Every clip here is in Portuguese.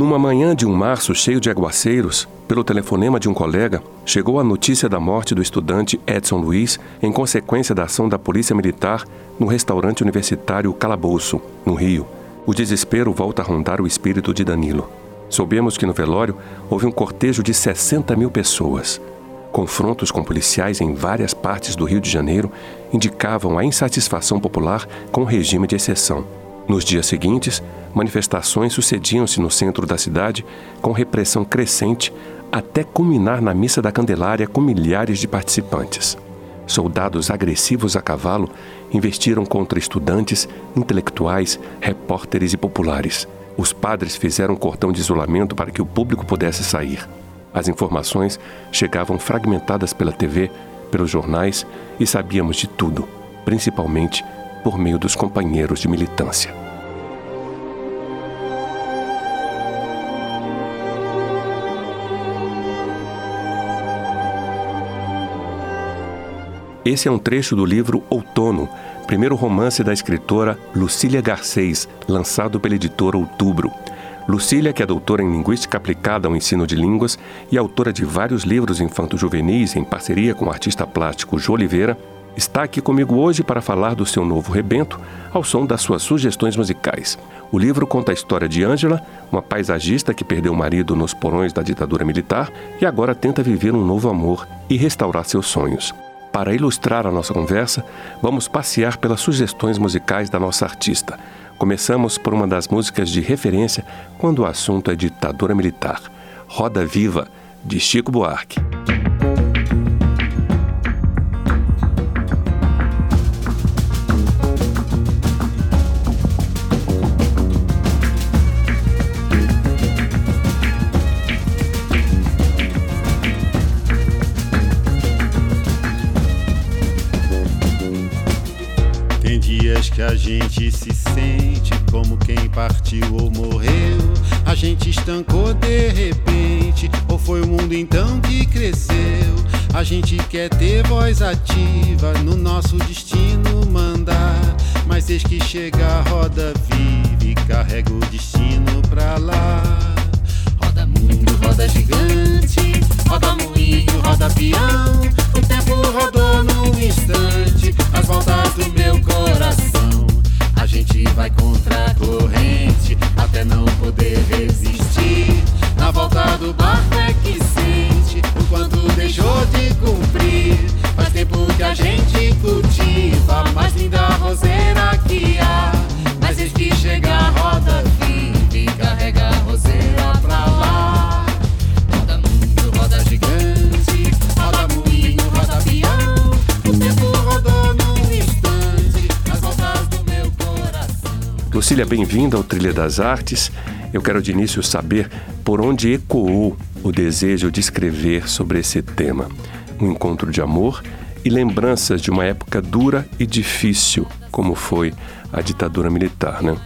Numa manhã de um março cheio de aguaceiros, pelo telefonema de um colega, chegou a notícia da morte do estudante Edson Luiz em consequência da ação da Polícia Militar no restaurante universitário Calabouço, no Rio. O desespero volta a rondar o espírito de Danilo. Soubemos que no velório houve um cortejo de 60 mil pessoas. Confrontos com policiais em várias partes do Rio de Janeiro indicavam a insatisfação popular com o regime de exceção. Nos dias seguintes, manifestações sucediam-se no centro da cidade, com repressão crescente, até culminar na Missa da Candelária com milhares de participantes. Soldados agressivos a cavalo investiram contra estudantes, intelectuais, repórteres e populares. Os padres fizeram cordão de isolamento para que o público pudesse sair. As informações chegavam fragmentadas pela TV, pelos jornais e sabíamos de tudo, principalmente por meio dos companheiros de militância. Esse é um trecho do livro Outono, primeiro romance da escritora Lucília Garcês, lançado pela editora Outubro. Lucília, que é doutora em Linguística Aplicada ao Ensino de Línguas e autora de vários livros infanto-juvenis em parceria com o artista plástico Jô Oliveira, está aqui comigo hoje para falar do seu novo rebento, ao som das suas sugestões musicais. O livro conta a história de Ângela, uma paisagista que perdeu o marido nos porões da ditadura militar e agora tenta viver um novo amor e restaurar seus sonhos. Para ilustrar a nossa conversa, vamos passear pelas sugestões musicais da nossa artista. Começamos por uma das músicas de referência quando o assunto é ditadura militar, Roda Viva, de Chico Buarque. Gente se sente como quem partiu ou morreu. A gente estancou de repente, ou foi o mundo então que cresceu? A gente quer ter voz ativa no nosso destino mandar. Mas eis que chega a roda vive e carrega o destino pra lá. Roda mundo, roda gigante, roda moinho, roda peão. O tempo rodou num instante, as voltas do meu Lucília, bem-vinda ao Trilha das Artes. Eu quero de início saber por onde ecoou o desejo de escrever sobre esse tema. Um encontro de amor e lembranças de uma época dura e difícil, como foi a ditadura militar, né?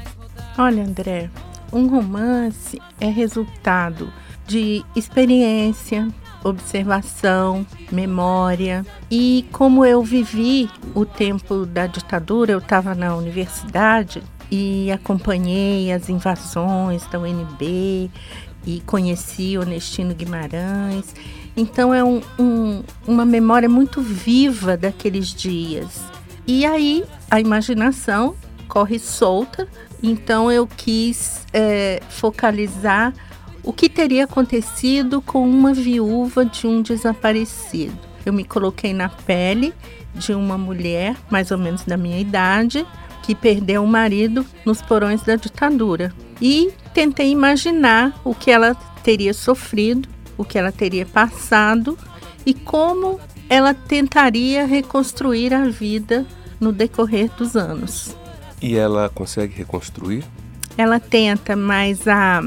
Olha, André, um romance é resultado de experiência, observação, memória. E como eu vivi o tempo da ditadura, eu estava na universidade, e acompanhei as invasões da UNB e conheci Onestino Guimarães. Então é um, um, uma memória muito viva daqueles dias. E aí a imaginação corre solta, então eu quis é, focalizar o que teria acontecido com uma viúva de um desaparecido. Eu me coloquei na pele de uma mulher, mais ou menos da minha idade, que perdeu o marido nos porões da ditadura. E tentei imaginar o que ela teria sofrido, o que ela teria passado e como ela tentaria reconstruir a vida no decorrer dos anos. E ela consegue reconstruir? Ela tenta, mas a,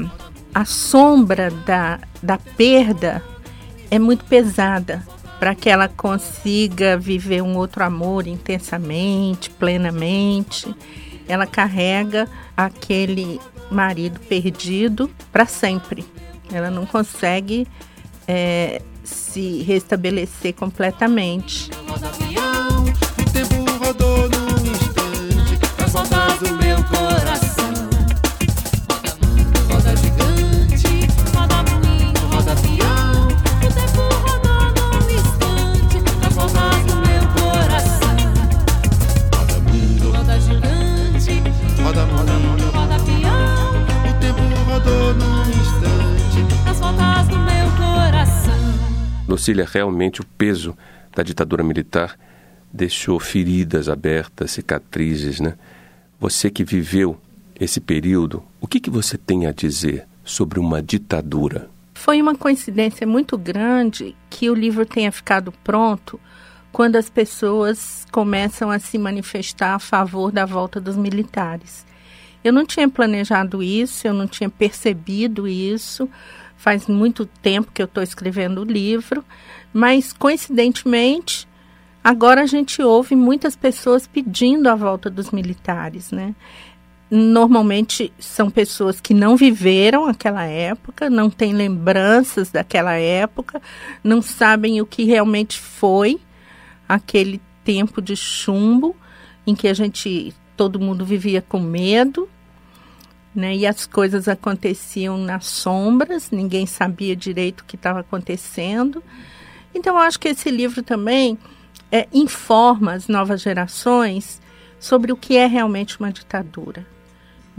a sombra da, da perda é muito pesada para que ela consiga viver um outro amor intensamente, plenamente. Ela carrega aquele marido perdido para sempre. Ela não consegue é, se restabelecer completamente. Lucília, realmente o peso da ditadura militar deixou feridas abertas, cicatrizes, né? Você que viveu esse período, o que, que você tem a dizer sobre uma ditadura? Foi uma coincidência muito grande que o livro tenha ficado pronto quando as pessoas começam a se manifestar a favor da volta dos militares. Eu não tinha planejado isso, eu não tinha percebido isso, Faz muito tempo que eu estou escrevendo o livro, mas coincidentemente, agora a gente ouve muitas pessoas pedindo a volta dos militares, né? Normalmente são pessoas que não viveram aquela época, não têm lembranças daquela época, não sabem o que realmente foi aquele tempo de chumbo em que a gente todo mundo vivia com medo, né? E as coisas aconteciam nas sombras, ninguém sabia direito o que estava acontecendo. Então, eu acho que esse livro também é, informa as novas gerações sobre o que é realmente uma ditadura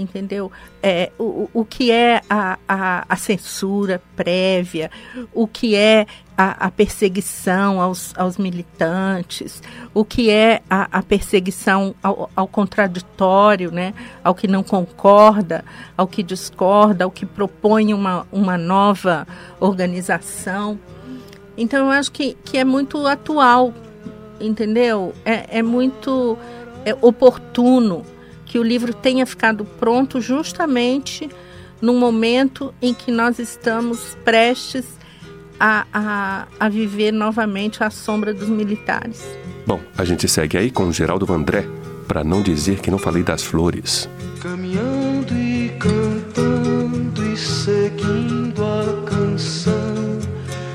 entendeu? É, o, o que é a, a, a censura prévia, o que é a, a, perseguição aos, aos militantes, o que é a, a perseguição ao, ao, contraditório, né? ao que não concorda, ao que discorda, ao que propõe uma, uma nova organização. Então, eu acho que, que é muito atual, entendeu? É, é muito é oportuno que o livro tenha ficado pronto justamente no momento em que nós estamos prestes a, a, a viver novamente a sombra dos militares. Bom, a gente segue aí com Geraldo Vandré, para não dizer que não falei das flores. Caminhando e cantando e seguindo a canção,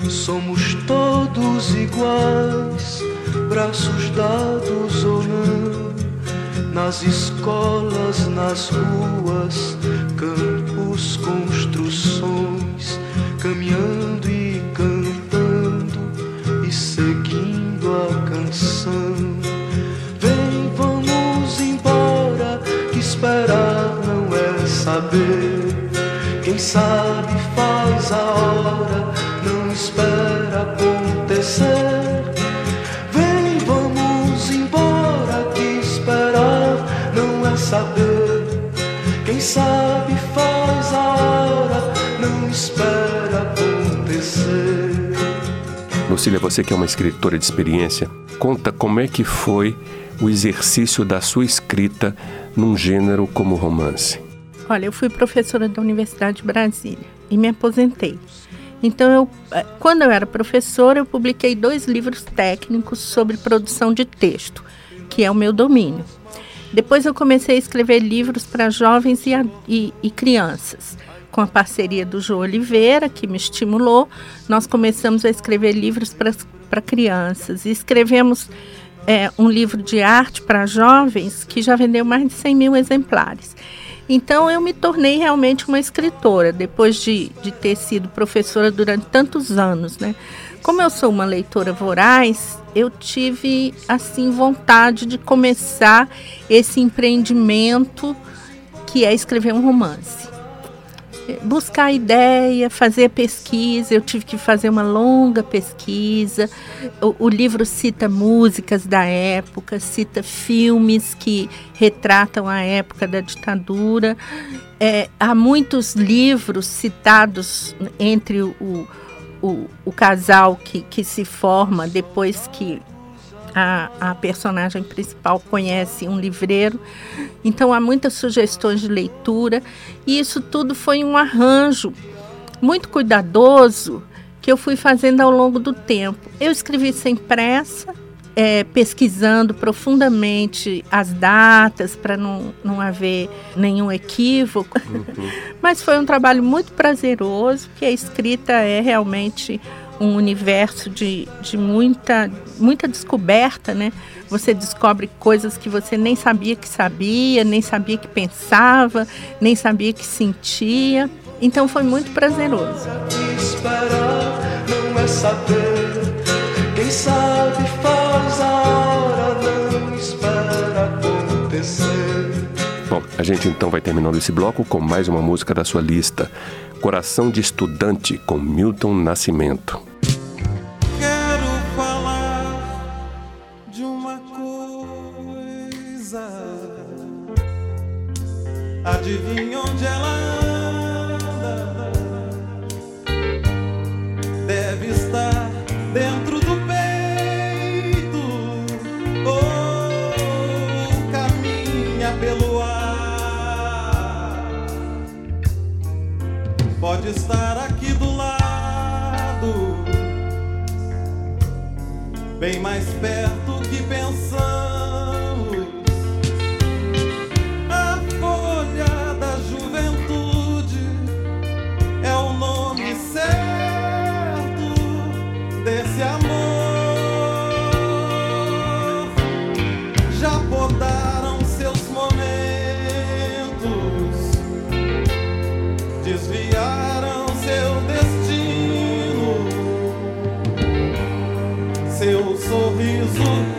somos todos iguais, braços dados ou não nas escolas, nas ruas, campos, construções, caminhando Quem sabe faz a hora, não espera acontecer. saber. Quem sabe faz a hora, não espera acontecer. Lucília, você que é uma escritora de experiência, conta como é que foi o exercício da sua escrita num gênero como romance. Olha, eu fui professora da Universidade de Brasília e me aposentei. Então, eu, eh, quando eu era professora, eu publiquei dois livros técnicos sobre produção de texto, que é o meu domínio. Depois eu comecei a escrever livros para jovens e, e, e crianças. Com a parceria do João Oliveira, que me estimulou, nós começamos a escrever livros para crianças. E escrevemos é, um livro de arte para jovens que já vendeu mais de 100 mil exemplares. Então eu me tornei realmente uma escritora, depois de, de ter sido professora durante tantos anos, né? Como eu sou uma leitora voraz, eu tive assim vontade de começar esse empreendimento que é escrever um romance. Buscar ideia, fazer pesquisa, eu tive que fazer uma longa pesquisa. O, o livro cita músicas da época, cita filmes que retratam a época da ditadura. É, há muitos livros citados entre o o, o casal que, que se forma depois que a, a, personagem principal conhece um livreiro. Então há muitas sugestões de leitura e isso tudo foi um arranjo muito cuidadoso que eu fui fazendo ao longo do tempo. Eu escrevi sem pressa, é, pesquisando profundamente as datas para não, não haver nenhum equívoco. Uhum. Mas foi um trabalho muito prazeroso, porque a escrita é realmente um universo de, de muita, muita descoberta, né? Você descobre coisas que você nem sabia que sabia, nem sabia que pensava, nem sabia que sentia. Então foi muito prazeroso. Bom, a gente então vai terminando esse bloco com mais uma música da sua lista. Coração de Estudante, com Milton Nascimento. Quero falar de uma coisa. Adivinha onde ela estar aqui do lado, bem mais perto que pensamos. A folha da juventude é o nome certo desse amor. Já podaram seus momentos, desviaram sorriso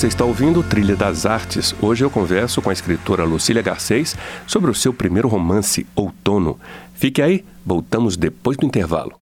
Você está ouvindo Trilha das Artes. Hoje eu converso com a escritora Lucília Garcês sobre o seu primeiro romance, Outono. Fique aí, voltamos depois do intervalo.